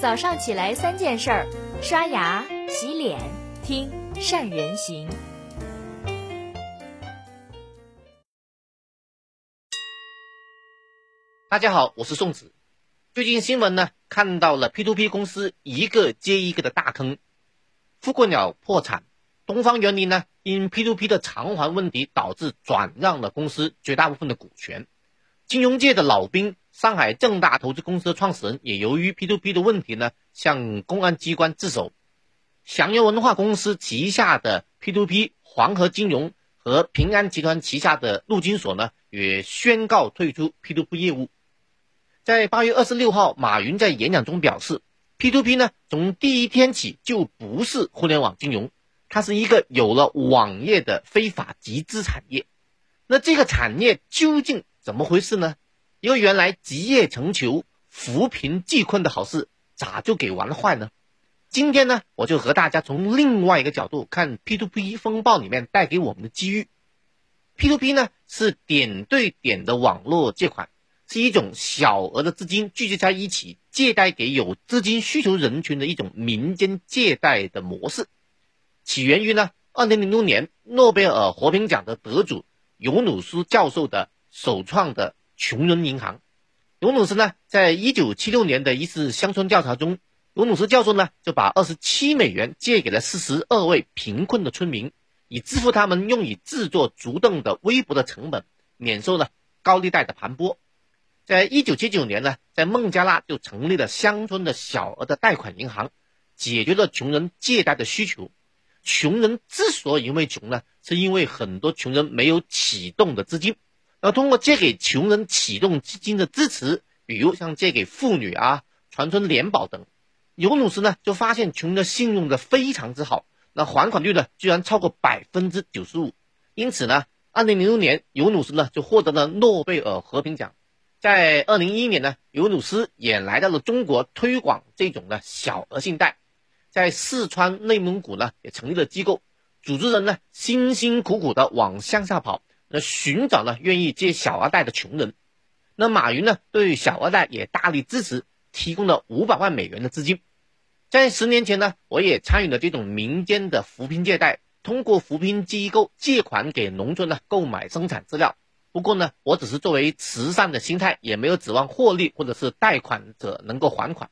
早上起来三件事儿：刷牙、洗脸、听善人行。大家好，我是宋子。最近新闻呢，看到了 P2P 公司一个接一个的大坑，富贵鸟破产，东方园林呢因 P2P 的偿还问题导致转让了公司绝大部分的股权，金融界的老兵。上海正大投资公司的创始人也由于 P2P 的问题呢，向公安机关自首。祥源文化公司旗下的 P2P 黄河金融和平安集团旗下的陆金所呢，也宣告退出 P2P 业务。在八月二十六号，马云在演讲中表示，P2P 呢，从第一天起就不是互联网金融，它是一个有了网页的非法集资产业。那这个产业究竟怎么回事呢？因为原来集腋成裘、扶贫济困的好事，咋就给玩坏呢？今天呢，我就和大家从另外一个角度看 P2P 风暴里面带给我们的机遇。P2P 呢是点对点的网络借款，是一种小额的资金聚集在一起，借贷给有资金需求人群的一种民间借贷的模式。起源于呢，二零零六年诺贝尔和平奖的得主尤努斯教授的首创的。穷人银行，尤努斯呢，在一九七六年的一次乡村调查中，尤努斯教授呢就把二十七美元借给了四十二位贫困的村民，以支付他们用以制作竹凳的微薄的成本，免受了高利贷的盘剥。在一九七九年呢，在孟加拉就成立了乡村的小额的贷款银行，解决了穷人借贷的需求。穷人之所以因为穷呢，是因为很多穷人没有启动的资金。那通过借给穷人启动基金的支持，比如像借给妇女啊、传村联保等，尤努斯呢就发现穷人的信用的非常之好，那还款率呢居然超过百分之九十五，因此呢，二零零六年尤努斯呢就获得了诺贝尔和平奖。在二零一一年呢，尤努斯也来到了中国推广这种的小额信贷，在四川、内蒙古呢也成立了机构，组织人呢辛辛苦苦的往乡下跑。那寻找呢愿意借小额贷的穷人，那马云呢对小额贷也大力支持，提供了五百万美元的资金。在十年前呢，我也参与了这种民间的扶贫借贷，通过扶贫机构借款给农村呢购买生产资料。不过呢，我只是作为慈善的心态，也没有指望获利或者是贷款者能够还款。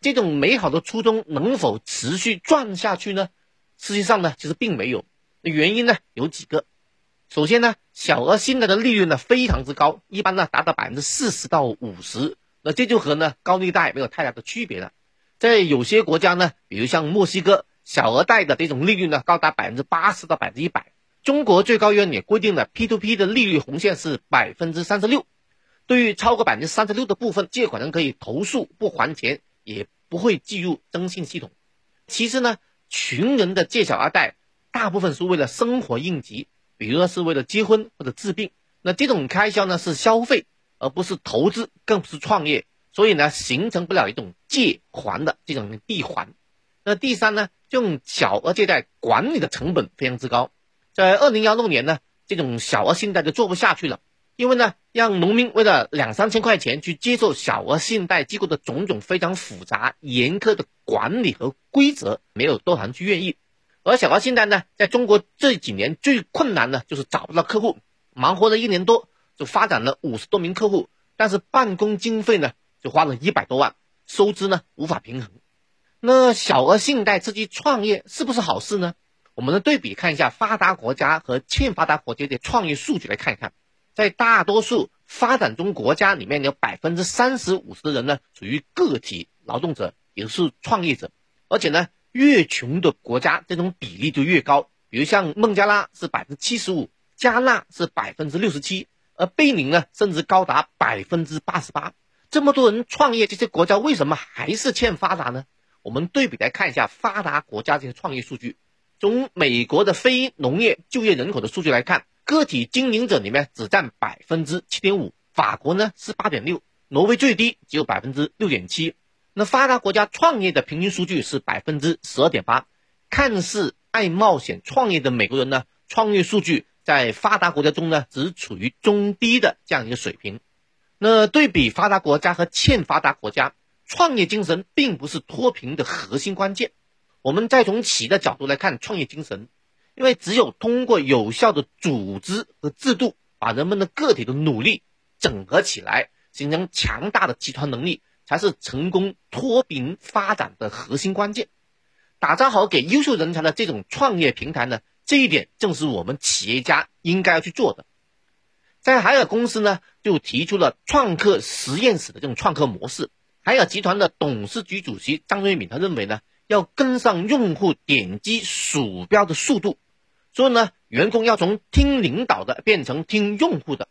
这种美好的初衷能否持续赚下去呢？实际上呢，其实并没有。原因呢有几个。首先呢，小额信贷的利率呢非常之高，一般呢达到百分之四十到五十，那这就和呢高利贷没有太大的区别了。在有些国家呢，比如像墨西哥，小额贷的这种利率呢高达百分之八十到百分之一百。中国最高院也规定了 P2P 的利率红线是百分之三十六，对于超过百分之三十六的部分，借款人可以投诉不还钱，也不会计入征信系统。其次呢，穷人的借小额贷大部分是为了生活应急。比如说是为了结婚或者治病，那这种开销呢是消费，而不是投资，更不是创业，所以呢形成不了一种借还的这种闭环。那第三呢，这种小额借贷管理的成本非常之高，在二零幺六年呢，这种小额信贷就做不下去了，因为呢，让农民为了两三千块钱去接受小额信贷机构的种种非常复杂严苛的管理和规则，没有多少人去愿意。而小额信贷呢，在中国这几年最困难的就是找不到客户，忙活了一年多，就发展了五十多名客户，但是办公经费呢，就花了一百多万，收支呢无法平衡。那小额信贷刺激创业是不是好事呢？我们的对比看一下发达国家和欠发达国家的创业数据来看一看，在大多数发展中国家里面，有百分之三十五十的人呢属于个体劳动者，也是创业者，而且呢。越穷的国家，这种比例就越高。比如像孟加拉是百分之七十五，加纳是百分之六十七，而贝宁呢，甚至高达百分之八十八。这么多人创业，这些国家为什么还是欠发达呢？我们对比来看一下发达国家这些创业数据。从美国的非农业就业人口的数据来看，个体经营者里面只占百分之七点五，法国呢是八点六，挪威最低只有百分之六点七。那发达国家创业的平均数据是百分之十二点八，看似爱冒险创业的美国人呢，创业数据在发达国家中呢，只处于中低的这样一个水平。那对比发达国家和欠发达国家，创业精神并不是脱贫的核心关键。我们再从企业的角度来看创业精神，因为只有通过有效的组织和制度，把人们的个体的努力整合起来，形成强大的集团能力，才是成功脱贫发展的核心关键。打造好给优秀人才的这种创业平台呢，这一点正是我们企业家应该要去做的。在海尔公司呢，就提出了创客实验室的这种创客模式。海尔集团的董事局主席张瑞敏他认为呢，要跟上用户点击鼠标的速度，所以呢，员工要从听领导的变成听用户的。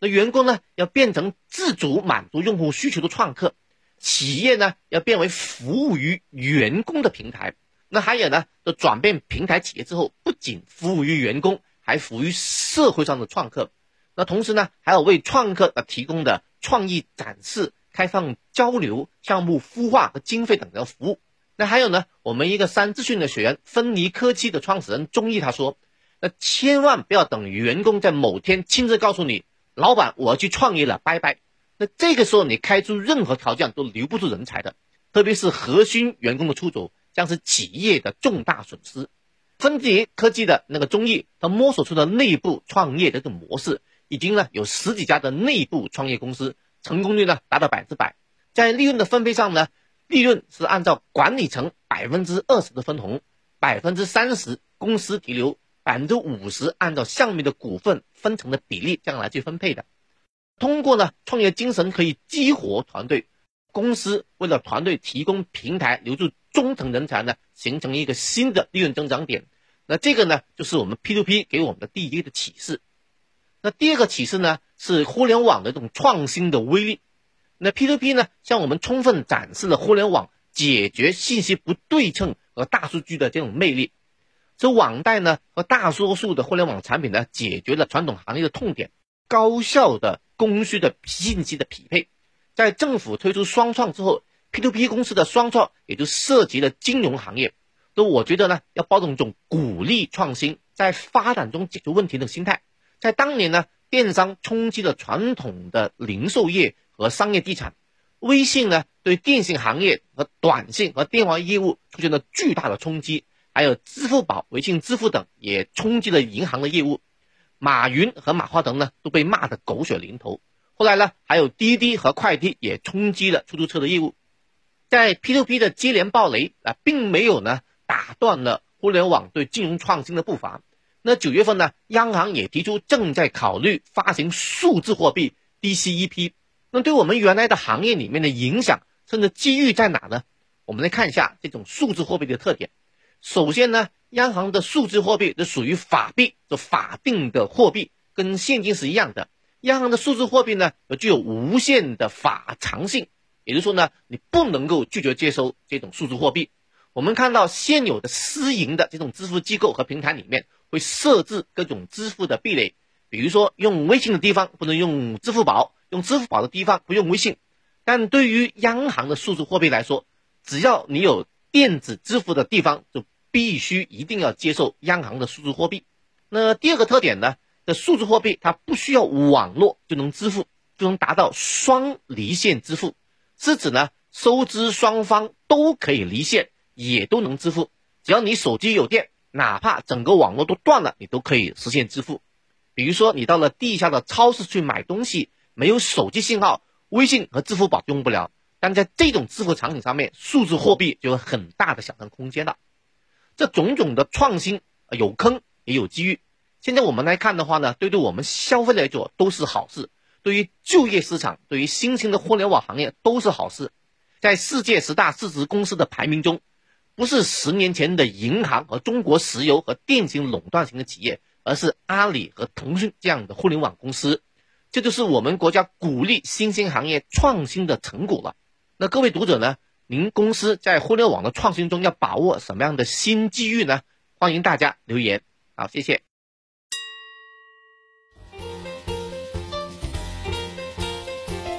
那员工呢，要变成自主满足用户需求的创客，企业呢，要变为服务于员工的平台。那还有呢，的转变平台企业之后，不仅服务于员工，还服务于社会上的创客。那同时呢，还有为创客呃提供的创意展示、开放交流、项目孵化和经费等的服务。那还有呢，我们一个三资讯的学员，芬尼科技的创始人钟毅他说：“那千万不要等员工在某天亲自告诉你，老板我要去创业了，拜拜。那这个时候你开出任何条件都留不住人才的，特别是核心员工的出走，将是企业的重大损失。”分级科技的那个钟毅，他摸索出的内部创业的这种模式。已经呢有十几家的内部创业公司成功率呢达到百分之百，在利润的分配上呢，利润是按照管理层百分之二十的分红，百分之三十公司提留，百分之五十按照项目的股份分成的比例这样来去分配的。通过呢创业精神可以激活团队，公司为了团队提供平台，留住中层人才呢，形成一个新的利润增长点。那这个呢就是我们 P to P 给我们的第一个启示。那第二个启示呢，是互联网的这种创新的威力。那 P2P 呢，向我们充分展示了互联网解决信息不对称和大数据的这种魅力。这网贷呢和大多数的互联网产品呢，解决了传统行业的痛点，高效的供需的信息的匹配。在政府推出双创之后，P2P 公司的双创也就涉及了金融行业。那我觉得呢，要抱着一种鼓励创新，在发展中解决问题的心态。在当年呢，电商冲击了传统的零售业和商业地产，微信呢对电信行业和短信和电话业务出现了巨大的冲击，还有支付宝、微信支付等也冲击了银行的业务，马云和马化腾呢都被骂得狗血淋头。后来呢，还有滴滴和快滴也冲击了出租车的业务，在 P2P 的接连暴雷啊，并没有呢打断了互联网对金融创新的步伐。那九月份呢，央行也提出正在考虑发行数字货币 DCEP。那对我们原来的行业里面的影响，甚至机遇在哪呢？我们来看一下这种数字货币的特点。首先呢，央行的数字货币是属于法币，就法定的货币，跟现金是一样的。央行的数字货币呢，具有无限的法偿性，也就是说呢，你不能够拒绝接收这种数字货币。我们看到现有的私营的这种支付机构和平台里面。会设置各种支付的壁垒，比如说用微信的地方不能用支付宝，用支付宝的地方不用微信。但对于央行的数字货币来说，只要你有电子支付的地方，就必须一定要接受央行的数字货币。那第二个特点呢？这数字货币它不需要网络就能支付，就能达到双离线支付，是指呢收支双方都可以离线，也都能支付，只要你手机有电。哪怕整个网络都断了，你都可以实现支付。比如说，你到了地下的超市去买东西，没有手机信号，微信和支付宝用不了。但在这种支付场景上面，数字货币就有很大的想象空间了。这种种的创新有坑也有机遇。现在我们来看的话呢，对对我们消费来说都是好事，对于就业市场，对于新兴的互联网行业都是好事。在世界十大市值公司的排名中。不是十年前的银行和中国石油和电信垄断型的企业，而是阿里和腾讯这样的互联网公司，这就是我们国家鼓励新兴行业创新的成果了。那各位读者呢？您公司在互联网的创新中要把握什么样的新机遇呢？欢迎大家留言。好，谢谢。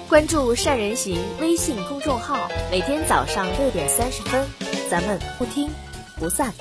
关注善人行微信公众号，每天早上六点三十分。咱们不听不散。